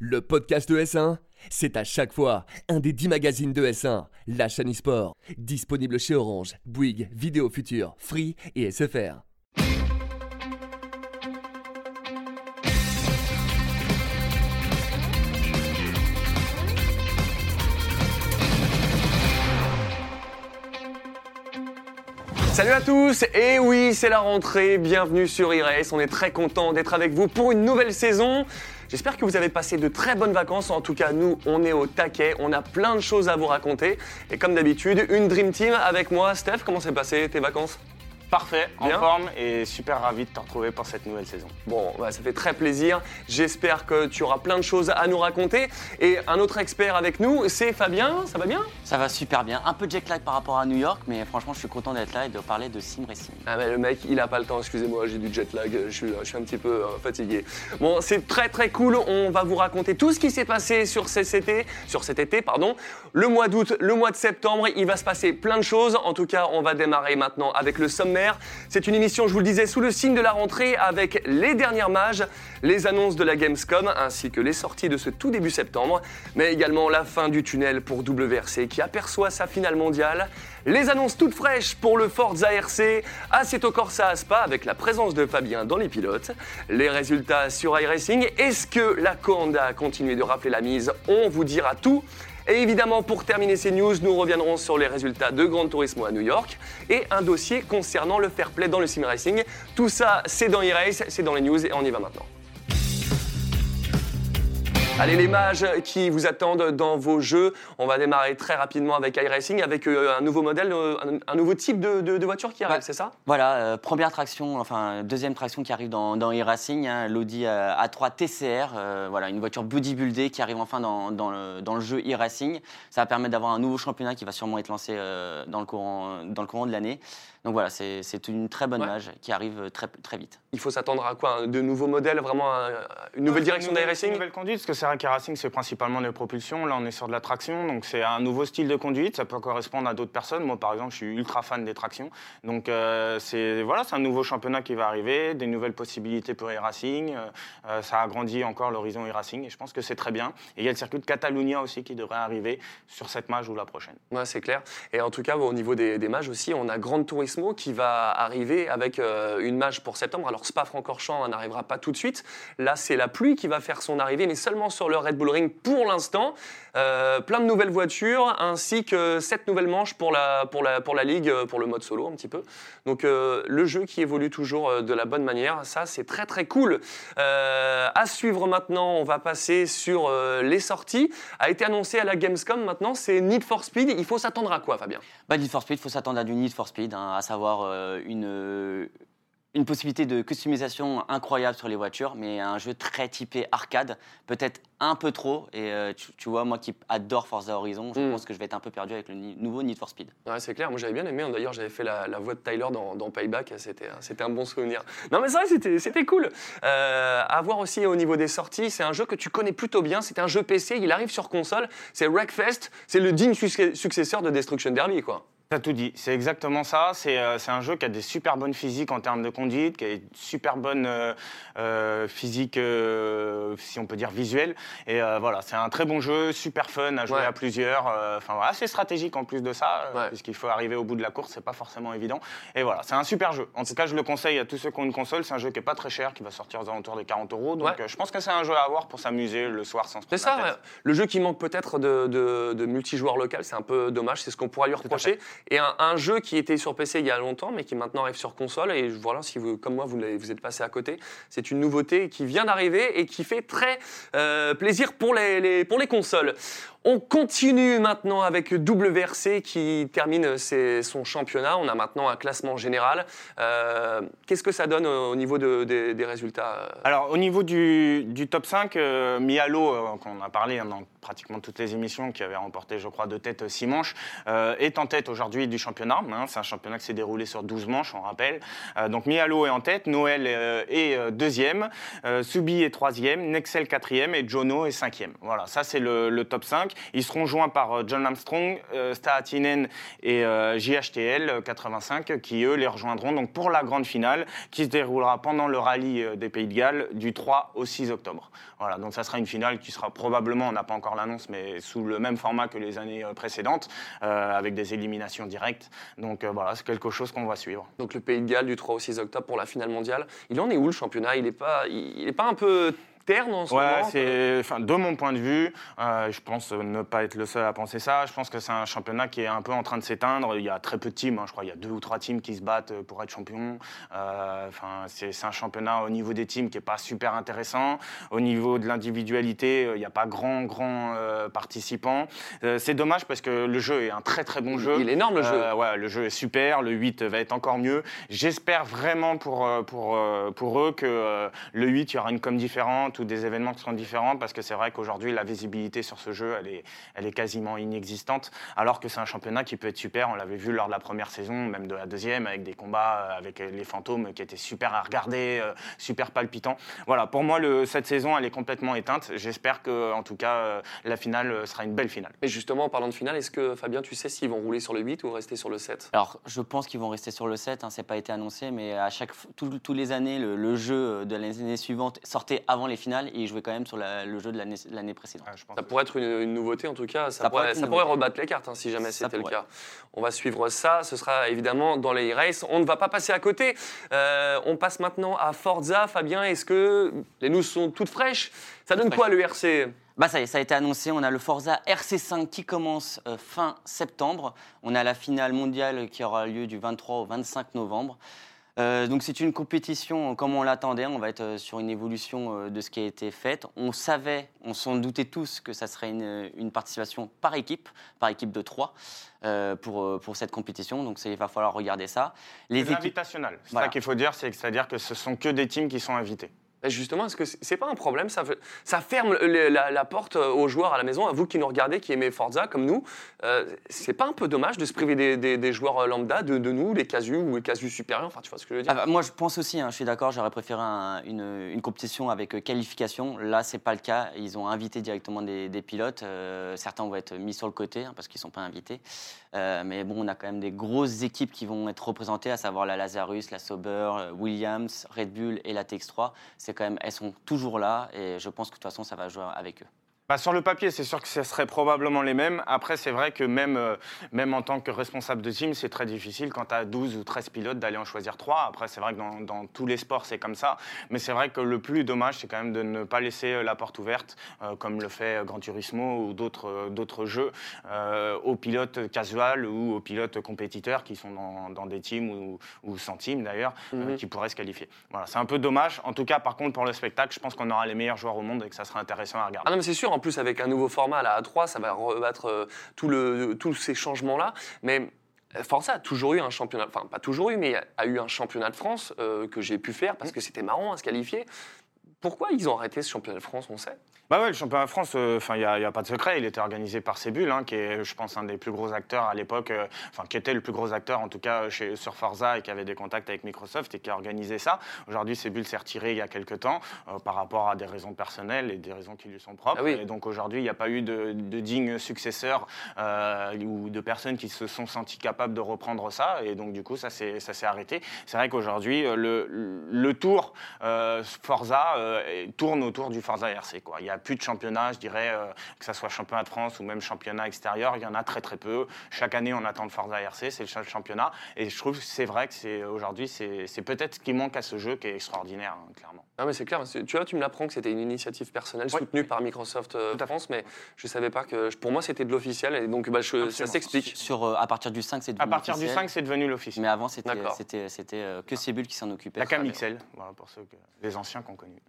Le podcast de S1, c'est à chaque fois un des 10 magazines de S1, la chaîne e-sport, disponible chez Orange, Bouygues, Vidéo Future, Free et SFR. Salut à tous, et oui, c'est la rentrée, bienvenue sur e on est très content d'être avec vous pour une nouvelle saison. J'espère que vous avez passé de très bonnes vacances, en tout cas nous, on est au taquet, on a plein de choses à vous raconter, et comme d'habitude, une Dream Team avec moi. Steph, comment s'est passé tes vacances? Parfait, en Bien. forme et super ravi de te retrouver pour cette nouvelle saison. Bon, bah, ça fait très plaisir. J'espère que tu auras plein de choses à nous raconter. Et un autre expert avec nous, c'est Fabien. Ça va bien? Ça va super bien. Un peu de jet lag par rapport à New York, mais franchement, je suis content d'être là et de parler de sim racing. Ah mais le mec, il a pas le temps, excusez-moi, j'ai du jet lag, je suis, je suis un petit peu euh, fatigué. Bon, c'est très très cool, on va vous raconter tout ce qui s'est passé sur cet été, sur cet été, pardon. Le mois d'août, le mois de septembre, il va se passer plein de choses. En tout cas, on va démarrer maintenant avec le C'est une émission, je vous le disais, sous le signe de la rentrée avec les dernières mages, les annonces de la Gamescom ainsi que les sorties de ce tout début septembre, mais également la fin du tunnel pour WRC qui aperçoit sa finale mondiale, les annonces toutes fraîches pour le Forza RC, Assetto Corsa Aspa avec la présence de Fabien dans les pilotes, les résultats sur iRacing, est-ce que la Conda a continué de rappeler la mise? On vous dira tout. Et évidemment, pour terminer ces news, nous reviendrons sur les résultats de Gran Turismo à New York et un dossier concernant le fair play dans le sim racing. Tout ça, c'est dans e-race, c'est dans les news et on y va maintenant. Allez les mages qui vous attendent dans vos jeux, on va démarrer très rapidement avec iRacing, avec euh, un nouveau modèle, euh, un, un nouveau type de, de- de voiture qui arrive, Ouais. c'est ça? Voilà, euh, première traction, enfin deuxième traction qui arrive dans, hein, l'Audi euh, A3 TCR, voilà, une voiture bodybuildée qui arrive enfin dans, dans le, dans le jeu e-racing. Ça va permettre d'avoir un nouveau championnat qui va sûrement être lancé dans, le courant, dans le courant de l'année. Donc voilà, c'est une très bonne Ouais. mage qui arrive très, très vite. Il faut s'attendre à quoi De nouveaux modèles, vraiment un- une nouvelle Ouais, direction d'iRacing Une nouvelle conduite, parce que c'est vrai qu'Airracing, c'est principalement des propulsions. Là, on est sur de la traction, donc c'est un nouveau style de conduite. Ça peut correspondre à d'autres personnes. Moi, par exemple, je suis ultra fan des tractions. Donc, euh, c'est voilà, c'est un nouveau championnat qui va arriver, des nouvelles possibilités pour e-racing. Euh, euh, ça agrandit encore l'horizon e-racing, et je pense que c'est très bien. Et il y a le circuit de Catalunya aussi qui devrait arriver sur cette mage ou la prochaine. Ouais, c'est clair. Et en tout cas, au niveau des, des mages aussi, on a Grand Qui va arriver avec euh, une mage pour septembre. Alors, Spa-Francorchamps n'arrivera pas tout de suite. Là, c'est la pluie qui va faire son arrivée, mais seulement sur le Red Bull Ring pour l'instant. Euh, plein de nouvelles voitures, ainsi que sept nouvelles manches pour la, pour la, pour la Ligue, euh, pour le mode solo un petit peu. Donc, le jeu qui évolue toujours de la bonne manière, ça, c'est très très cool. À suivre maintenant, on va passer sur les sorties. A été annoncé à la Gamescom maintenant, c'est Need for Speed. Il faut s'attendre à quoi, Fabien? Bah, Need for Speed, il faut s'attendre à du Need for Speed, hein, à savoir euh, une, euh, une possibilité de customisation incroyable sur les voitures, mais un jeu très typé arcade, peut-être un peu trop. Et euh, tu, tu vois, moi qui adore Forza Horizon, je Mm. pense que je vais être un peu perdu avec le ni- nouveau Need for Speed. Ouais, c'est clair, moi j'avais bien aimé. D'ailleurs, j'avais fait la, la voix de Tyler dans, dans Payback, c'était, un bon souvenir. Non, mais c'est vrai, c'était, cool. Euh, à voir aussi au niveau des sorties, c'est un jeu que tu connais plutôt bien. C'est un jeu PC, il arrive sur console. C'est Wreckfest, c'est le digne suc- successeur de Destruction Derby, quoi. T'as tout dit, c'est exactement ça. C'est euh, un jeu qui a des super bonnes physiques en termes de conduite, qui a une super bonne euh, euh, physique, euh, si on peut dire visuelle. Et euh, voilà, c'est un très bon jeu, super fun à jouer Ouais. à plusieurs. euh, Enfin voilà, assez stratégique en plus de ça, Ouais. puisqu'il faut arriver au bout de la course, c'est pas forcément évident. Et voilà, c'est un super jeu. En tout cas, je le conseille à tous ceux qui ont une console. C'est un jeu qui est pas très cher, qui va sortir aux alentours de 40 euros. Donc Ouais. je pense que c'est un jeu à avoir pour s'amuser le soir sans se C'est ça, le jeu qui manque peut-être de, de, de multijoueur local, c'est un peu dommage, c'est ce qu'on pourrait lui reprocher. Et un, jeu qui était sur PC il y a longtemps, mais qui maintenant arrive sur console, et voilà, si vous, comme moi, vous, vous êtes passé à côté, c'est une nouveauté qui vient d'arriver et qui fait très euh, plaisir pour les- pour les consoles. On continue maintenant avec WRC qui termine son championnat. On a maintenant un classement général. Euh, Qu'est-ce que ça donne au, au niveau de- des- résultats euh Alors, au niveau du, top 5, euh, Mialo, euh, qu'on a parlé hein, dans pratiquement toutes les émissions, qui avait remporté, je crois, de tête 6 manches, est en tête aujourd'hui du championnat. hein. C'est un championnat qui s'est déroulé sur 12 manches, on rappelle. Donc, Mialo est en tête, Noël est deuxième, Subi est troisième, Nexel quatrième et Jono est cinquième. Voilà, ça, c'est le, le top 5. Ils seront joints par euh, John Armstrong, euh, Staatinen et euh, JHTL 85 qui, eux, les rejoindront donc pour la grande finale qui se déroulera pendant le rallye des Pays de Galles du 3 au 6 octobre. Voilà, donc ça sera une finale qui sera probablement, on n'a pas encore l'annonce, mais sous le même format que les années précédentes, avec des éliminations directes. Donc voilà, c'est quelque chose qu'on va suivre. Donc le Pays de Galles du 3 au 6 octobre pour la finale mondiale. Il en est où le championnat? Il est pas, il, pas un peu terne en ce Ouais, moment c'est, enfin, de mon point de vue, euh, je pense ne pas être le seul à penser ça. Je pense que c'est un championnat qui est un peu en train de s'éteindre. Il y a très peu de teams, hein. je crois il y a deux ou trois teams qui se battent pour être champion. Euh, Enfin, c'est, c'est un championnat au niveau des teams qui est pas super intéressant. Au niveau de l'individualité, euh, il n'y a pas grand, grand euh, participants. Euh, c'est dommage parce que le jeu est un très très bon jeu. Il est énorme le jeu. Euh, ouais, le jeu est super, le 8 va être encore mieux. J'espère vraiment pour, euh, pour, euh, pour eux que euh, le 8, il y aura une com différente ou des événements qui seront différents parce que c'est vrai qu'aujourd'hui, la visibilité sur ce jeu, elle est, elle est quasiment inexistante. Alors que c'est un championnat qui peut être super. On l'avait vu lors de la première saison, même de la deuxième, avec des combats euh, avec les fantômes qui étaient super à regarder, euh, super palpitants. Voilà, pour moi, le, cette saison, elle est complètement éteinte. J'espère que, en tout cas, euh, la finale euh, sera une belle finale. Et justement, en parlant de finale, est-ce que Fabien, tu sais s'ils vont rouler sur le 8 ou rester sur le 7 Alors, je pense qu'ils vont rester sur le 7, hein, c'est pas été annoncé, mais à chaque tous les années, le, le jeu de l'année suivante sortait avant les finales et ils jouaient quand même sur la- le jeu de l'année précédente. Je pense Ça que- pourrait être une, une nouveauté en tout cas, ça, Ça pourrait ça pourrait rebattre les cartes hein, si jamais c'était le cas. On va suivre ça, ce sera évidemment dans les races. On ne va pas passer à côté. Euh, on passe maintenant à Forza. Fabien, est-ce que les news sont toutes fraîches? Ça donne quoi le RC Bah ça y est, ça a été annoncé, on a le Forza RC5 qui commence euh, fin septembre. On a la finale mondiale qui aura lieu du 23 au 25 novembre. Euh, donc c'est une compétition euh, comme on l'attendait, on va être euh, sur une évolution de ce qui a été fait. On savait, on s'en doutait tous que ça serait une, une participation par équipe, par équipe de trois pour, pour cette compétition. Donc il va falloir regarder ça. Les invitationnel. C'est Voilà. ça qu'il faut dire, c'est- c'est-à-dire que ce sont que des teams qui sont invités. Et Justement, est-ce que c'est pas un problème? Ça, ça ferme la, porte aux joueurs à la maison, à vous qui nous regardez, qui aimez Forza comme nous. euh, c'est pas un peu dommage de se priver des, joueurs lambda, de, nous, les casus ou les casus supérieurs? Enfin, tu vois ce que je veux dire? Ah bah, moi, je pense aussi, hein, je suis d'accord, j'aurais préféré un- une, compétition avec euh, qualification. Là, c'est pas le cas. Ils ont invité directement des, pilotes. Euh, certains vont être mis sur le côté hein, parce qu'ils sont pas invités. Euh, mais bon, on a quand même des grosses équipes qui vont être représentées, à savoir la Lazarus, la Sauber, euh, Williams, Red Bull et la TX3. C'est quand même, elles sont toujours là et je pense que de toute façon, ça va jouer avec eux. Bah, sur le papier, c'est sûr que ce serait probablement les mêmes. Après, c'est vrai que même, euh, même en tant que responsable de team, c'est très difficile quand tu as 12 ou 13 pilotes d'aller en choisir 3. Après, c'est vrai que dans, dans tous les sports, c'est comme ça. Mais c'est vrai que le plus dommage, c'est quand même de ne pas laisser euh, la porte ouverte, euh, comme le fait Gran Turismo ou d'autres d'autres jeux, euh, aux pilotes casual ou aux pilotes compétiteurs qui sont dans, dans des teams ou, ou sans team d'ailleurs, Mhm. qui pourraient se qualifier. Voilà, c'est un peu dommage. En tout cas, par contre, pour le spectacle, je pense qu'on aura les meilleurs joueurs au monde et que ça sera intéressant à regarder. Ah non, mais c'est sûr, en plus, avec un nouveau format, la A3, ça va rebattre euh, tout le, tous ces changements-là. Mais euh, Forza a toujours eu un championnat, enfin, pas toujours eu, mais a eu un championnat de France euh, que j'ai pu faire parce que c'était marrant à se qualifier. Pourquoi ils ont arrêté ce championnat de France, on sait? Bah ouais, le championnat de France, euh, enfin, il n'y a, y a pas de secret. Il était organisé par Cébule, hein, qui est, je pense, un des plus gros acteurs à l'époque, euh, enfin, qui était le plus gros acteur, en tout cas, chez, sur Forza et qui avait des contacts avec Microsoft et qui a organisé ça. Aujourd'hui, Cébule s'est retiré il y a quelques temps euh, par rapport à des raisons personnelles et des raisons qui lui sont propres. Ah oui. Et donc aujourd'hui, il n'y a pas eu de, de digne successeur euh, ou de personnes qui se sont senties capables de reprendre ça. Et donc, du coup, ça s'est arrêté. C'est vrai qu'aujourd'hui, euh, le, le tour euh, Forza euh, tourne autour du Forza RC. Quoi. Il n'y a plus de championnat, je dirais, euh, que ce soit championnat de France ou même championnat extérieur. Il y en a très très peu. Chaque année, on attend le Forza RC, c'est le seul championnat. Et je trouve que c'est vrai que c'est aujourd'hui, c'est c'est peut-être ce qui manque à ce jeu qui est extraordinaire, hein, clairement. Ah mais c'est clair, tu vois, tu me l'apprends que c'était une initiative personnelle Oui. soutenue par Microsoft euh, à. France, mais je savais pas que, pour moi c'était de l'officiel, et donc bah, je- ça s'explique. Sur, euh, à partir du 5, c'est À devenu partir du officiel. 5, c'est devenu l'office. Mais avant, c'était D'accord. c'était- c'était, euh, que Cébule qui s'en occupait. La Camixel, voilà, pour ceux que, les anciens qu'on connu.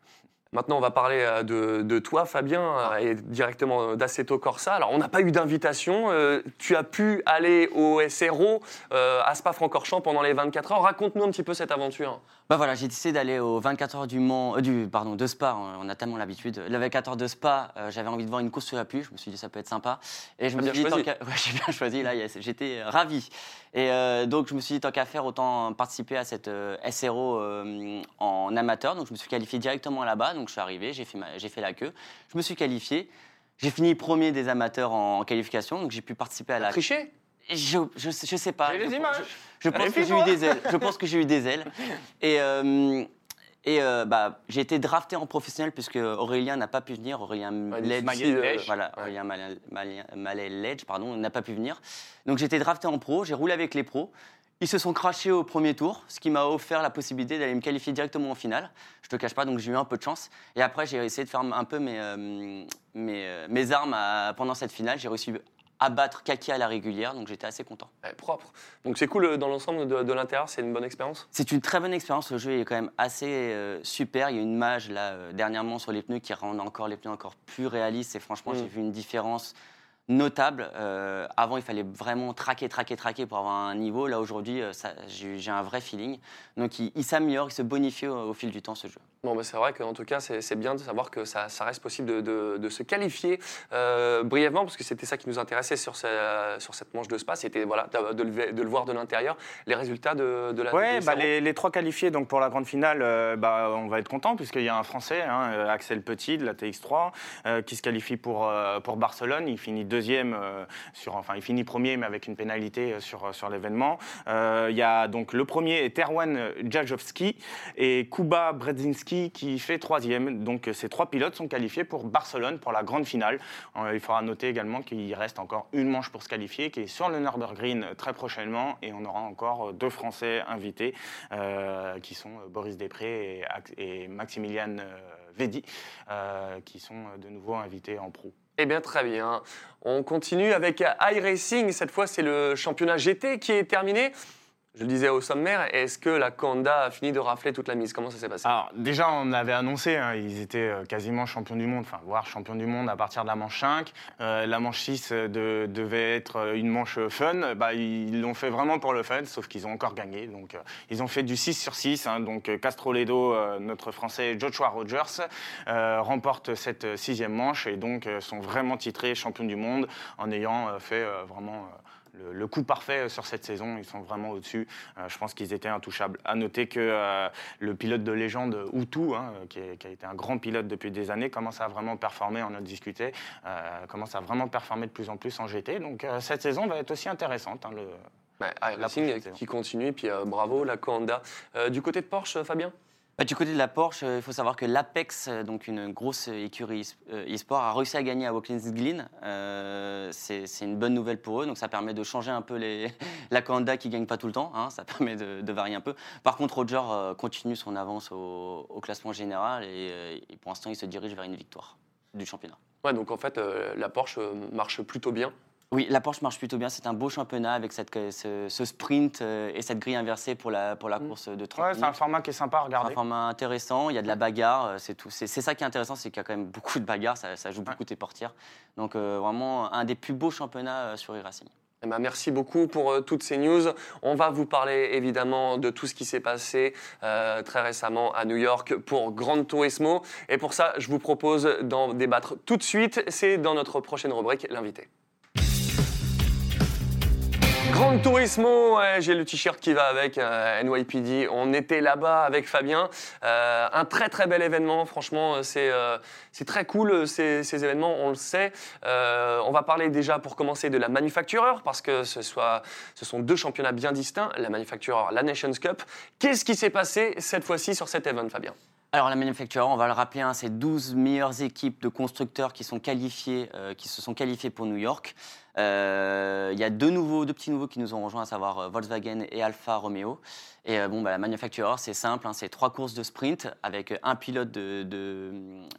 Maintenant, on va parler euh, de, de toi, Fabien, euh, et directement euh, d'Assetto Corsa. Alors, on n'a pas eu d'invitation. euh, tu as pu aller au SRO euh, à Spa-Francorchamps pendant les 24 heures. Raconte-nous un petit peu cette aventure. Bah voilà, j'ai décidé d'aller aux 24 heures du Mans, euh, du pardon de Spa. On a tellement l'habitude. Le 24 heures de Spa, j'avais envie de voir une course sur la pluie. Je me suis dit ça peut être sympa. Et je me suis dit choisi. ouais, j'ai bien choisi là. yes, J'étais ravi. Et donc je me suis dit tant qu'à faire autant participer à cette SRO en amateur. Donc je me suis qualifié directement là-bas. Donc je suis arrivé, j'ai fait ma- j'ai fait la queue. Je me suis qualifié. J'ai fini premier des amateurs en, en qualification, donc j'ai pu participer à la. Triché? Je, je, sais- je sais pas. J'ai les Je- images. Je, je pense que j'ai eu des ailes. Je pense que j'ai eu des ailes. Et, euh, et euh, bah, j'ai été drafté en professionnel puisque Aurélien n'a pas pu venir. Aurélien Ouais, Ledge, euh, voilà, ouais. Aurélien Malin- Malin- Malin-Ledge, pardon, n'a pas pu venir. Donc j'ai été drafté en pro. J'ai roulé avec les pros. Ils se sont crachés au premier tour, ce qui m'a offert la possibilité d'aller me qualifier directement en finale. Je te cache pas, donc j'ai eu un peu de chance. Et après, j'ai essayé de faire un peu mes, euh, mes, euh, mes armes à- pendant cette finale. J'ai réussi à battre Kaki à la régulière, donc j'étais assez content. Ouais, propre. Donc c'est cool euh, dans l'ensemble de, de l'intérieur, c'est une bonne expérience? C'est une très bonne expérience. Le jeu est quand même assez euh, super. Il y a une mage là euh, dernièrement sur les pneus qui rend encore les pneus encore plus réalistes. Et franchement, Mm. j'ai vu une différence notable. Euh, avant, il fallait vraiment traquer, traquer, traquer pour avoir un niveau. Là aujourd'hui, euh, j'ai un vrai feeling. Donc il, il s'améliore, il se bonifie au, au fil du temps ce jeu. Bon, bah, c'est vrai qu'en tout cas, c'est bien de savoir que ça, ça reste possible de, de- de se qualifier euh, brièvement, parce que c'était ça qui nous intéressait sur, ce- sur cette manche de spa, c'était voilà, de, le, de le voir de l'intérieur, les résultats de, la des bah, les, les trois qualifiés donc pour la grande finale, euh, bah, on va être content puisqu'il y a un Français, hein, euh, Axel Petit de la TX3, euh, qui se qualifie pour, pour Barcelone. Il finit deuxième, sur, enfin il finit premier mais avec une pénalité sur, sur l'événement. Il y a donc le premier est Erwan et Kuba Bredzinski qui fait troisième. Donc euh, ces trois pilotes sont qualifiés pour Barcelone pour la grande finale. Euh, il faudra noter également qu'il reste encore une manche pour se qualifier qui est sur le Nürburgring très prochainement et on aura encore euh, deux Français invités qui sont Boris Després et, et Maximilian euh, qui sont de nouveau invités en pro. Eh bien, très bien. On continue avec iRacing. Cette fois, c'est le championnat GT qui est terminé. Je disais au sommaire, est-ce que la Kanda a fini de rafler toute la mise? Comment ça s'est passé? Déjà, on avait annoncé, hein, ils étaient euh, quasiment champions du monde, enfin voire champions du monde à partir de la manche 5. Euh, la manche 6 euh, de- devait être une manche fun. Bah, ils l'ont fait vraiment pour le fun, sauf qu'ils ont encore gagné. Donc ils ont fait du 6 sur 6. hein. donc Castroledo, notre Français Joshua Rogers, remporte cette sixième manche et donc sont vraiment titrés champions du monde en ayant fait vraiment... euh, le, le coup parfait sur cette saison, ils sont vraiment au-dessus. Euh, je pense qu'ils étaient intouchables. À noter que euh, le pilote de légende Outou, hein, qui, est- qui a été un grand pilote depuis des années, commence à vraiment performer, on en a discuté, euh, commence à vraiment performer de plus en plus en GT. Donc euh, cette saison va être aussi intéressante. hein, le- Ouais, La iRacing prochaine saison. qui continue, puis euh, bravo, la. Euh, du côté de Porsche, Fabien? Bah, du côté de la Porsche, euh, il faut savoir que l'Apex, euh, donc une grosse écurie euh, e-sport, a réussi à gagner à Watkins Glen. Euh, c'est une bonne nouvelle pour eux, donc ça permet de changer un peu les... la Kanda qui gagne pas tout le temps, hein, ça permet de, varier un peu. Par contre, Roger continue son avance au, classement général et, pour l'instant, il se dirige vers une victoire du championnat. Ouais, donc en fait, la Porsche marche plutôt bien. Oui, la Porsche marche plutôt bien. C'est un beau championnat avec cette, ce, ce sprint euh, et cette grille inversée pour la, pour la Mm. course de 30 Ouais, c'est un format qui est sympa à C'est un regarder. format intéressant, il y a de la bagarre, euh, c'est tout. C'est c'est ça qui est intéressant, c'est qu'il y a quand même beaucoup de bagarres, ça, ça joue beaucoup tes portières. Donc euh, vraiment un des plus beaux championnats euh, sur e-racing. Eh ben, merci beaucoup pour euh, toutes ces news. On va vous parler évidemment de tout ce qui s'est passé euh, très récemment à New York pour Grand Turismo. Et pour ça, je vous propose d'en débattre tout de suite. C'est dans notre prochaine rubrique, l'invité. Grand Turismo, j'ai le t-shirt qui va avec euh, NYPD. On était là-bas avec Fabien. Euh, un très très bel événement, franchement, euh, c'est très cool ces, ces événements, on le sait. On va parler déjà pour commencer de la manufactureur, parce que ce, soit, ce sont deux championnats bien distincts, la manufactureur, la Nations Cup. Qu'est-ce qui s'est passé cette fois-ci sur cet événement, Fabien? Alors la Manufacturer, on va le rappeler, hein, c'est 12 meilleures équipes de constructeurs qui sont qualifiées, euh, qui se sont qualifiées pour New York. Euh, Il y a deux nouveaux, deux petits nouveaux qui nous ont rejoints, à savoir euh, Volkswagen et Alfa Romeo. Et euh, bon, bah, la Manufacturer, c'est simple, hein, c'est trois courses de sprint avec un pilote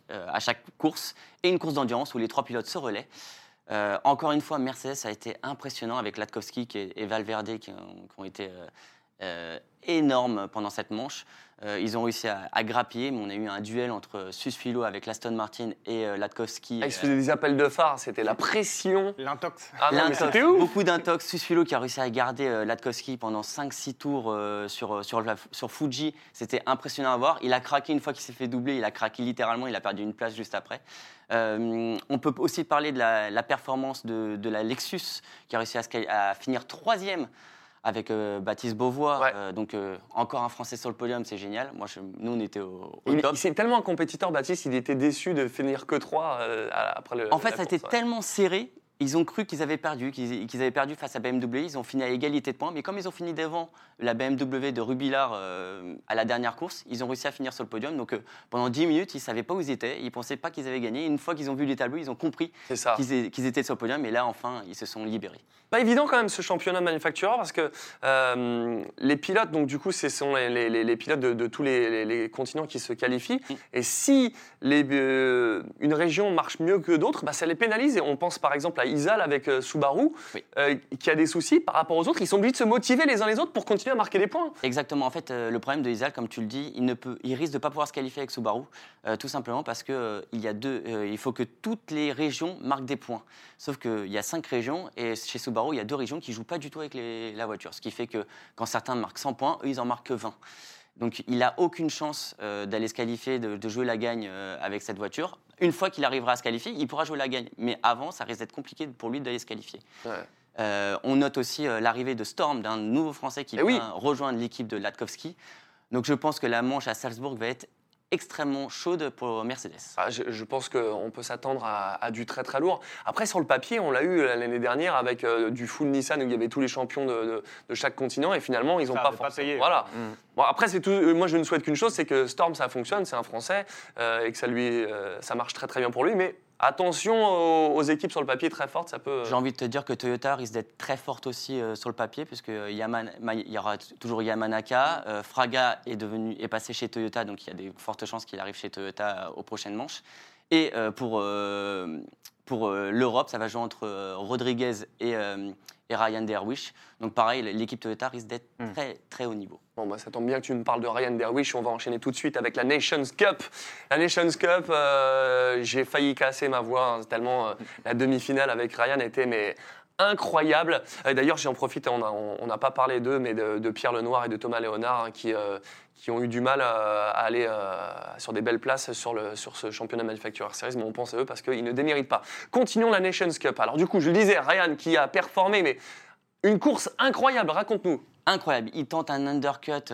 à chaque course et une course d'endurance où les trois pilotes se relaient. Encore une fois, Mercedes a été impressionnant avec Latkowski et Valverde qui ont, été énormes pendant cette manche. Euh, ils ont réussi à, à grappiller, mais on a eu un duel entre Susfilo avec l'Aston Martin et euh, Latkowski. Ah, Ils se faisaient des appels de phare, c'était la pression. L'intox. Ah L'intox, beaucoup d'intox. Susfilo qui a réussi à garder euh, Latkowski pendant 5-6 tours euh, sur, sur, la- sur Fuji. C'était impressionnant à voir. Il a craqué une fois qu'il s'est fait doubler. Il a craqué littéralement. Il a perdu une place juste après. Euh, on peut aussi parler de la, la performance de, de la Lexus qui a réussi à finir troisième avec euh, Baptiste Beauvois. Ouais. Euh, donc euh, encore un Français sur le podium, c'est génial. Moi, je- nous, on était au, au top. c'est tellement un compétiteur, Baptiste, il était déçu de finir que 3 après le. En fait, ça a été tellement serré. Ils ont cru qu'ils avaient perdu, qu'ils qu'ils avaient perdu face à BMW. Ils ont fini à égalité de points. Mais comme ils ont fini devant la BMW de Rubillard euh, à la dernière course, ils ont réussi à finir sur le podium. Donc euh, pendant 10 minutes, ils ne savaient pas où ils étaient. Ils ne pensaient pas qu'ils avaient gagné. Une fois qu'ils ont vu les tableaux, ils ont compris C'est ça. qu'ils étaient sur le podium. Et là, enfin, ils se sont libérés. Pas évident quand même ce championnat manufactureur parce que euh, les pilotes, donc du coup, ce sont les, les- les- les pilotes de, de tous les, les- les continents qui se qualifient. Mm. Et si les, euh, une région marche mieux que d'autres, bah, ça les pénalise. Et on pense par exemple à Isal avec euh, Subaru, Oui. euh, qui a des soucis par rapport aux autres. Ils sont obligés de se motiver les uns les autres pour continuer à marquer des points. Exactement. En fait, euh, le problème de Isal, comme tu le dis, il, ne peut, il risque de ne pas pouvoir se qualifier avec Subaru, tout simplement parce que il y a deux, il faut que toutes les régions marquent des points. Sauf qu'il y a cinq régions et chez Subaru, il y a deux régions qui jouent pas du tout avec les- la voiture. Ce qui fait que quand certains marquent 100 points, eux, ils en marquent que 20. Donc, il n'a aucune chance euh, d'aller se qualifier, de, de jouer la gagne euh, avec cette voiture. Une fois qu'il arrivera à se qualifier, il pourra jouer la gagne. Mais avant, ça risque d'être compliqué pour lui d'aller se qualifier. Euh, on note aussi l'arrivée de Storm, d'un nouveau Français qui Eh oui. vient rejoindre l'équipe de Latkowski. Donc je pense que la manche à Salzbourg va être extrêmement chaude pour Mercedes. Ah, je, je pense qu'on peut s'attendre à, à du très très lourd. Après, sur le papier, on l'a eu l'année dernière avec euh, du full Nissan où il y avait tous les champions de, de- de chaque continent et finalement, ils n'ont pas forcément. payé. Voilà. Mm. Bon, après, c'est tout. euh, Moi, je ne souhaite qu'une chose, c'est que Storm, ça fonctionne, c'est un Français euh, et que ça lui, euh, ça marche très très bien pour lui. Mais attention aux, équipes sur le papier très fortes, ça peut. J'ai envie de te dire que Toyota risque d'être très forte aussi euh, sur le papier, puisque Ma- il y aura toujours Yamanaka. Euh, Fraga est, devenu, est passé chez Toyota, donc il y a des fortes chances qu'il arrive chez Toyota euh, aux prochaines manches. Et euh, pour, euh, pour euh, l'Europe, ça va jouer entre euh, Rodriguez et, euh, et Ryan Derwish. Donc pareil, l'équipe Toyota risque d'être Hmm. très très haut niveau. Bon, bah, ça tombe bien que tu me parles de Ryan Derwish. On va enchaîner tout de suite avec la Nations Cup. La Nations Cup, euh, j'ai failli casser ma voix hein, tellement euh, la demi-finale avec Ryan était mais incroyable. Euh, D'ailleurs, j'en profite, on n'a pas parlé d'eux, mais de, Pierre Lenoir et de Thomas Léonard hein, qui, euh, qui ont eu du mal euh, à aller sur des belles places sur, le, sur ce championnat Manufacturer Series, mais on pense à eux parce qu'ils ne déméritent pas. Continuons la Nations Cup. Alors du coup, je le disais, Ryan qui a performé, mais une course incroyable, raconte-nous. Incroyable, il tente un undercut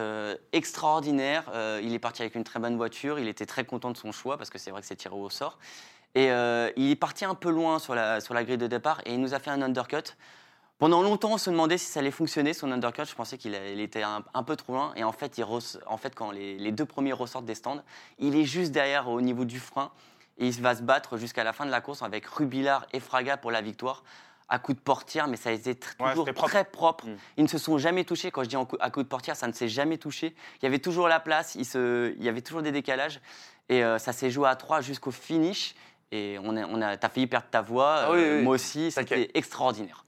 extraordinaire. Il est parti avec une très bonne voiture. Il était très content de son choix parce que c'est vrai que c'est tiré au sort. Et euh, il est parti un peu loin sur la, sur la grille de départ et il nous a fait un undercut. Pendant longtemps, on se demandait si ça allait fonctionner son undercut. Je pensais qu'il était un, un peu trop loin. Et en fait, il en fait quand les, les deux premiers ressortent des stands, il est juste derrière au niveau du frein. Et il va se battre jusqu'à la fin de la course avec Rubilard et Fraga pour la victoire à coup de portière, mais ça a été Ouais, toujours propre. très propre. Mm. Ils ne se sont jamais touchés. Quand je dis à coup de portière, ça ne s'est jamais touché. Il y avait toujours la place, il, se, il y avait toujours des décalages. Et euh, ça s'est joué à trois jusqu'au finish. Et on a, on a, t'as failli perdre ta voix, Ah oui, euh, oui. moi aussi. C'était extraordinaire.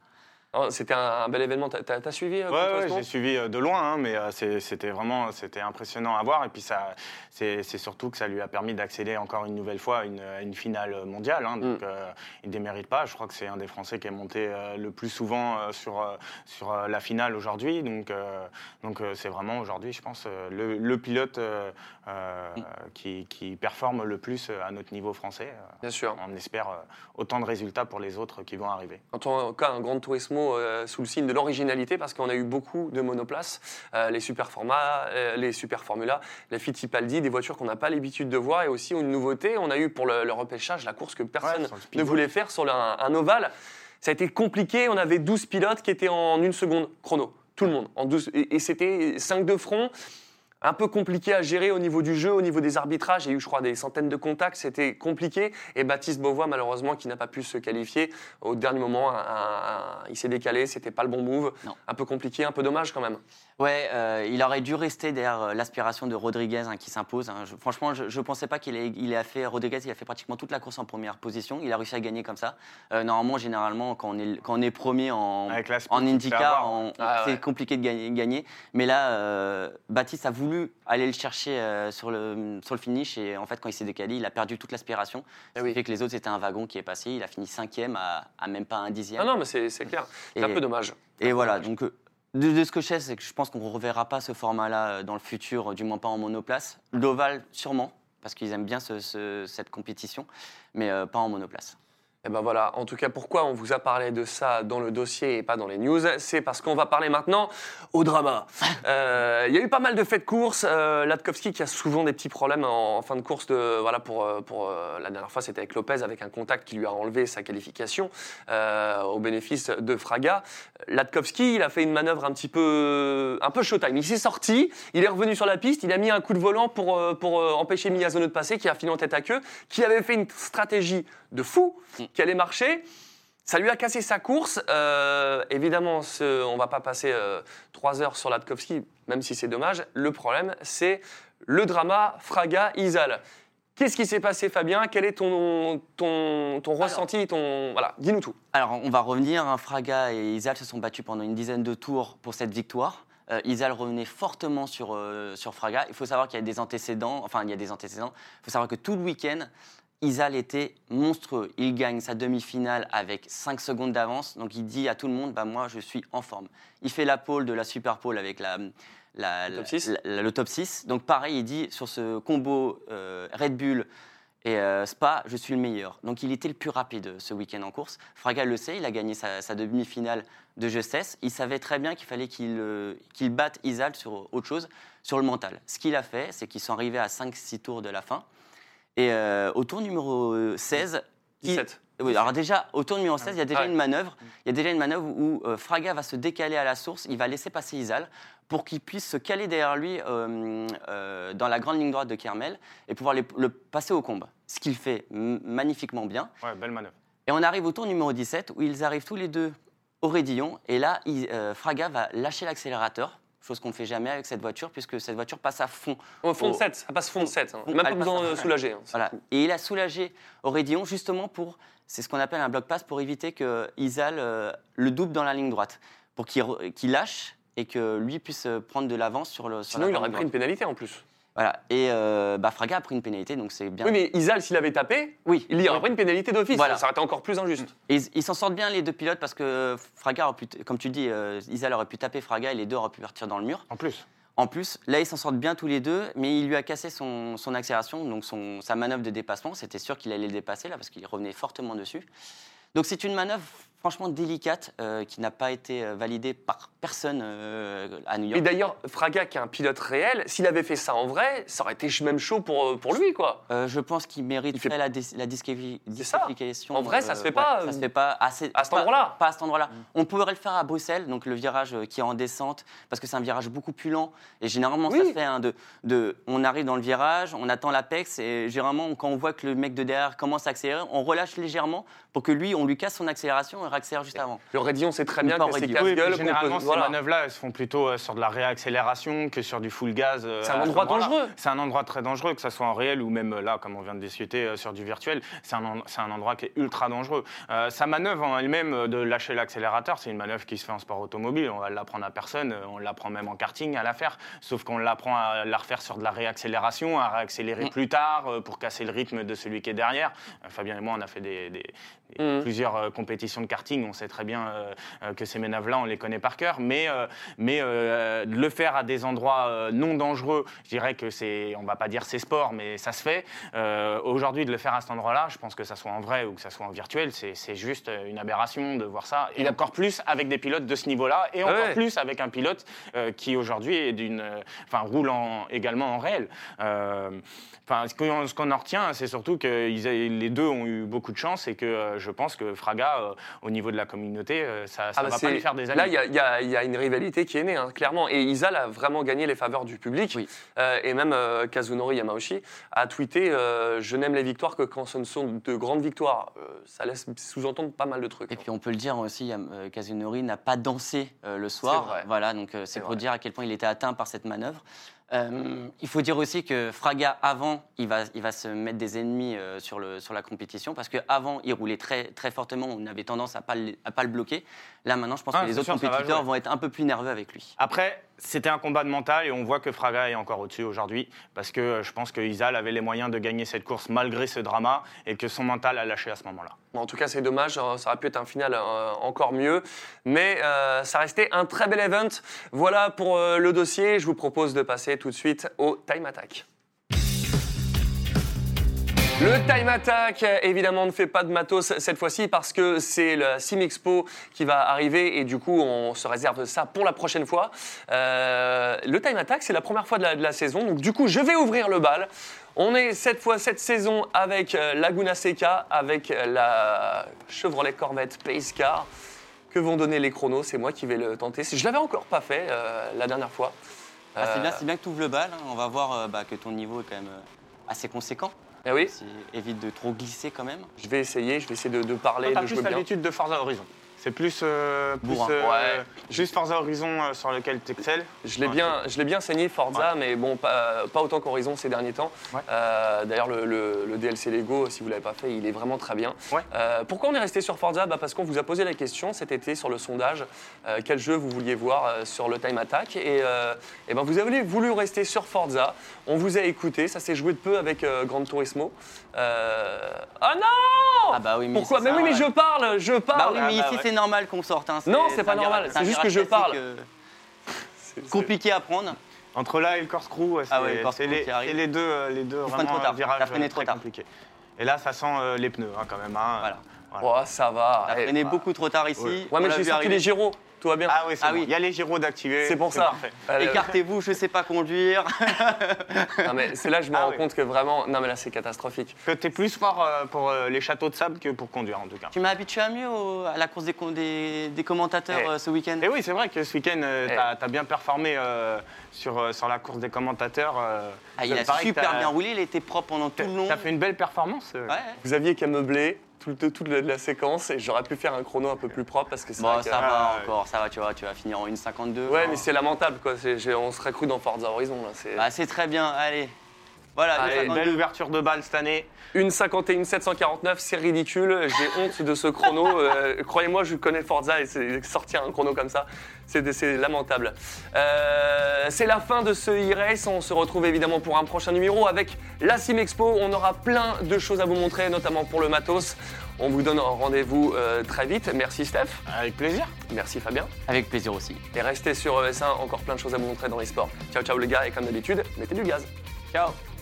Oh, C'était un, bel événement. T'as- suivi euh, Ouais, Osmond j'ai suivi euh, de loin, hein, mais euh, c'était vraiment c'était impressionnant à voir. Et puis ça, c'est surtout que ça lui a permis d'accéder encore une nouvelle fois à une, finale mondiale. hein. donc Mm. euh, il démérite pas. Je crois que c'est un des Français qui est monté le plus souvent sur sur la finale aujourd'hui. Donc euh, donc c'est vraiment aujourd'hui, je pense, le, le pilote euh, Mm. qui, qui performe le plus à notre niveau français. Bien sûr. On espère autant de résultats pour les autres qui vont arriver. En tout cas, un grand Turismo euh, sous le signe de l'originalité parce qu'on a eu beaucoup de monoplaces, euh, les super formats, euh, les super Formula, la Fittipaldi, des voitures qu'on n'a pas l'habitude de voir et aussi une nouveauté, on a eu pour le, le repêchage la course que personne Ouais, ne voulait faire sur le- un, un ovale. Ça a été compliqué, on avait 12 pilotes qui étaient en une seconde chrono, tout le monde. En 12, et et c'était 5 de front. Un peu compliqué à gérer au niveau du jeu, au niveau des arbitrages. Il y a eu, je crois, des centaines de contacts. C'était compliqué. Et Baptiste Beauvois, malheureusement, qui n'a pas pu se qualifier au dernier moment, un- un- il s'est décalé. C'était pas le bon move. Non. Un peu compliqué, un peu dommage quand même. Ouais, euh, il aurait dû rester derrière euh, l'aspiration de Rodriguez hein, qui s'impose. hein. Franchement, je ne pensais pas qu'il ait, il a fait Rodriguez. Il a fait pratiquement toute la course en première position. Il a réussi à gagner comme ça. Euh, normalement, généralement, quand on est, quand on est premier en, en avoir. on- Ah c'est ouais. compliqué de gagner, gagner. Mais là, euh, Baptiste a voulu aller le chercher euh, sur, le, sur le finish. Et en fait, quand il s'est décalé, il a perdu toute l'aspiration. Eh Ce oui. qui fait que les autres, c'était un wagon qui est passé. Il a fini cinquième à, à même pas un dixième. Ah non, mais c'est clair. C'est un peu dommage. Et voilà, donc de, ce que je sais, c'est que je pense qu'on ne reverra pas ce format-là euh, dans le futur, euh, du moins pas en monoplace. L'Oval, sûrement, parce qu'ils aiment bien ce- ce- cette compétition, mais euh, pas en monoplace. Et ben voilà, en tout cas, pourquoi on vous a parlé de ça dans le dossier et pas dans les news C'est parce qu'on va parler maintenant au drama. Euh, Il y a eu pas mal de faits de course. Euh, Latkovski qui a souvent des petits problèmes en, en fin de course. De, voilà, pour, euh, pour, euh, la dernière fois, c'était avec Lopez, avec un contact qui lui a enlevé sa qualification au bénéfice de Fraga. Latkovski, il a fait une manœuvre un petit peu, un peu showtime. Il s'est sorti, il est revenu sur la piste, il a mis un coup de volant pour, pour empêcher Miyazono de passer, qui a fini en tête à queue, qui avait fait une stratégie de fou, qui allait marcher. Ça lui a cassé sa course. Euh, évidemment, ce- on va pas passer euh, trois heures sur Latkovski, même si c'est dommage. Le problème, c'est le drama Fraga-Isal. Qu'est-ce qui s'est passé, Fabien? Quel est ton, ton, ton ressenti ton... Voilà, dis-nous tout. Alors, on va revenir. hein. Fraga et Isal se sont battus pendant une dizaine de tours pour cette victoire. Euh, Isal revenait fortement sur, euh, sur Fraga. Il faut savoir qu'il y a des antécédents. Enfin, il y a des antécédents. Il faut savoir que tout le week-end, Isal était monstrueux. Il gagne sa demi-finale avec 5 secondes d'avance. Donc, il dit à tout le monde bah, Moi, je suis en forme. Il fait la pole de la super pole avec la. la- Le top six. la- la- le top 6. Donc, pareil, il dit sur ce combo euh, Red Bull et euh, Spa, je suis le meilleur. Donc il était le plus rapide ce week-end en course. Fraga le sait, il a gagné sa, sa demi-finale de justesse. Il savait très bien qu'il fallait qu'il euh, qu'il batte Isal sur autre chose, sur le mental. Ce qu'il a fait, c'est qu'ils sont arrivés à 5-6 tours de la fin. Et euh, au tour numéro 16, il- 17. oui, alors déjà, au tour numéro 16, il y a déjà Ah ouais. une manœuvre. Il y a déjà une manœuvre où euh, Fraga va se décaler à la source. Il va laisser passer Isal pour qu'il puisse se caler derrière lui euh, euh, dans la grande ligne droite de Kermel et pouvoir les- le passer au combat. Ce qu'il fait magnifiquement bien. Ouais, belle manœuvre. Et on arrive au tour numéro 17 où ils arrivent tous les deux au raidillon. Et là, il- euh, Fraga va lâcher l'accélérateur. Chose qu'on ne fait jamais avec cette voiture, puisque cette voiture passe à fond. Au fond de Oh. 7, ça passe fond de 7. Fond- Même pas besoin passe- de soulager. hein. Voilà. Et il a soulagé Aurédillon justement pour, c'est ce qu'on appelle un bloc pass, pour éviter que Isal euh, le double dans la ligne droite, pour qu'il lâche et que lui puisse euh, prendre de l'avance sur le. sur Sinon, la il aurait pris une droite. pénalité en plus. Voilà. Et euh, bah, Fraga a pris une pénalité, donc c'est bien. Oui, mais Isal, s'il avait tapé, Oui. il y aurait pris une pénalité d'office. Voilà. Ça aurait été encore plus injuste. Et ils ils s'en sortent bien les deux pilotes parce que Fraga, aurait pu t- comme tu dis, euh, Isal aurait pu taper Fraga et les deux auraient pu partir dans le mur. En plus. En plus, là, ils s'en sortent bien tous les deux, mais il lui a cassé son, son accélération, donc son, sa manœuvre de dépassement. C'était sûr qu'il allait le dépasser, là, parce qu'il revenait fortement dessus. Donc c'est une manœuvre franchement délicate euh, qui n'a pas été euh, validée par personne euh, à New Et York. d'ailleurs, Fraga, qui est un pilote réel, s'il avait fait ça en vrai, ça aurait été même chaud pour, pour lui, quoi. Euh, je pense qu'il mérite Il fait- la, dis- la disqualification. En vrai, ça se fait ouais, pas, Ça se fait pas assez, à cet endroit-là. Pas à cet endroit-là. On pourrait le faire à Bruxelles, donc le virage qui est en descente, parce que c'est un virage beaucoup plus lent. Et généralement, ça se fait hein, de, de, on arrive dans le virage, on attend l'apex, et généralement, quand on voit que le mec de derrière commence à accélérer, on relâche légèrement pour que lui, on lui casse son accélération et réaccélère juste avant. Le Raidillon sait très bien que c'est. Oui, casse-gueule. généralement, peut- ces voilà. manœuvres-là, elles se font plutôt euh, sur de la réaccélération que sur du full gaz. euh, C'est un ce endroit moment-là. dangereux. C'est un endroit très dangereux, que ce soit en réel ou même euh, là, comme on vient de discuter, euh, sur du virtuel. C'est un, un endroit qui est ultra dangereux. Euh, sa manœuvre en elle-même euh, de lâcher l'accélérateur, c'est une manœuvre qui se fait en sport automobile. On va l'apprendre à personne. On l'apprend même en karting à la faire. Sauf qu'on l'apprend à la refaire sur de la réaccélération, à réaccélérer Mm. plus tard euh, pour casser le rythme de celui qui est derrière. Euh, Fabien et moi, on a fait des, des- Mhm. plusieurs euh, compétitions de karting. On sait très bien euh, euh, que ces manœuvres-là, on les connaît par cœur. Mais, mais le faire à des endroits non dangereux, je dirais que c'est, on va pas dire c'est sport, mais ça se fait. Aujourd'hui, de le faire à cet endroit-là, je pense que ça soit en vrai ou que ça soit en virtuel, c'est c'est juste une aberration de voir ça. Et encore plus avec des pilotes de ce niveau-là, et encore Ouais. plus avec un pilote qui aujourd'hui est d'une, enfin roule en- également en réel. Enfin, ce qu'on en retient, c'est surtout que ils les deux ont eu beaucoup de chance et que je pense que Fraga, euh, au niveau de la communauté, euh, ça, ça Ah bah va pas lui faire des amis. Là, il y a- y, y une rivalité qui est née, hein, clairement. Et Isal a vraiment gagné les faveurs du public. Oui. Euh, et même euh, Kazunori Yamauchi a tweeté euh, Je n'aime les victoires que quand ce ne sont de grandes victoires. Euh, ça laisse sous-entendre pas mal de trucs. Et puis on peut le dire aussi, euh, Kazunori n'a pas dansé euh, le soir. vrai. Voilà, donc euh, C'est c'est pour vrai. dire à quel point il était atteint par cette manœuvre. Euh, il faut dire aussi que Fraga, avant, il va, il va se mettre des ennemis euh, sur, le, sur la compétition parce qu'avant, il roulait très, très fortement. On avait tendance à ne pas, le- à pas le bloquer. Là, maintenant, je pense Ah, que les c'est autres sûr, ça va compétiteurs jouer. vont être un peu plus nerveux avec lui. Après, c'était un combat de mental et on voit que Fraga est encore au-dessus aujourd'hui parce que euh, je pense que Isal avait les moyens de gagner cette course malgré ce drama et que son mental a lâché à ce moment-là. En tout cas, c'est dommage. euh, Ça aurait pu être un final euh, encore mieux. Mais euh, ça restait un très bel event. Voilà pour le dossier. Je vous propose de passer tout de suite au Time Attack. Le Time Attack, évidemment, ne fait pas de matos cette fois-ci parce que c'est la Sim Expo qui va arriver et du coup, on se réserve ça pour la prochaine fois. Euh, le Time Attack, c'est la première fois de la, de la saison, donc du coup, je vais ouvrir le bal. On est cette fois, cette saison, avec euh, Laguna Seca, avec euh, la Chevrolet Corvette Pace Car. Que vont donner les chronos? C'est moi qui vais le tenter. Je l'avais encore pas fait euh, la dernière fois. Ah, c'est bien, bien que tu ouvres le bal. hein. On va voir euh, bah, que ton niveau est quand même assez conséquent. Eh oui, Évite de trop glisser quand même. je vais essayer, je vais essayer de, de parler, T'as de plus jouer bien. l'habitude de Forza Horizon. C'est plus, euh, plus, Bourrin. euh, Ouais. juste Forza Horizon euh, sur lequel tu excelles. Je l'ai bien, je l'ai bien saigné Forza, mais bon, pas, pas autant qu'Horizon ces derniers temps. Ouais. Euh, D'ailleurs, le, le- le DLC Lego, si vous l'avez pas fait, il est vraiment très bien. Ouais. Euh, pourquoi on est resté sur Forza? Bah Parce qu'on vous a posé la question cet été sur le sondage, euh, quel jeu vous vouliez voir euh, sur le Time Attack, et, euh, et ben vous avez voulu rester sur Forza. On vous a écouté, ça s'est joué de peu avec euh, Gran Turismo. Euh, Ah non Ah bah oui, mais Pourquoi? Mais ça, oui, mais ouais. je parle, je parle. Bah oui, mais Ah bah ici ouais. C'est normal qu'on sorte. hein. Non, c'est pas normal, c'est juste que je parle. euh, compliqué à prendre. Entre là et le corkscrew, c'est Ah ouais, le les, qui arrive. c'est les deux, euh, les deux vraiment trop tard. euh, virages T'as freiné euh, trop très tard. compliqués. Et là, ça sent euh, les pneus hein, quand même. hein. Voilà. Oh, ça va. T'as Eh, freiné bah. beaucoup trop tard ici. Ouais. Ouais, mais l'a j'ai sorti les gyros, tout va bien. Ah oui, Ah bon. oui. Il y a les gyros d'activer. C'est pour ça. Écartez-vous, je sais pas conduire. Non, mais c'est là que je me Ah rends oui. compte que vraiment. Non, mais là, c'est catastrophique. Que t'es plus fort euh, pour euh, les châteaux de sable que pour conduire en tout cas. tu m'as habitué à mieux au- à la course des, des, des commentateurs Eh. euh, ce week-end. Et oui, c'est vrai que ce week-end, euh, Eh. t'as as bien performé euh, sur, euh, sur la course des commentateurs. euh. Ah, il a super bien roulé, il était propre pendant tout le long. t'as fait une belle performance. euh. Ouais. Vous aviez qu'à meubler toute, toute la, la séquence et j'aurais pu faire un chrono un peu plus propre parce que c'est Bon, vrai que- ça va Ah, encore, ça va, tu vois, tu vas finir en 1,52. Ouais, mais c'est lamentable quoi. On serait cru dans Forza Horizon là. C'est Bah, c'est très bien, allez. Voilà, le Allez, Une 52. belle ouverture de balle cette année. une 51 749, c'est ridicule. J'ai honte de ce chrono. Euh, Croyez-moi, je connais Forza et c'est sortir un chrono comme ça, c'est c'est lamentable. Euh, c'est la fin de ce e-race. On se retrouve évidemment pour un prochain numéro avec la Sim Expo. On aura plein de choses à vous montrer, notamment pour le matos. On vous donne rendez-vous euh, très vite. Merci Steph, Avec plaisir. merci Fabien. Avec plaisir aussi. Et restez sur ES1, encore plein de choses à vous montrer dans les sports. Ciao ciao les gars et comme d'habitude, mettez du gaz. Ciao.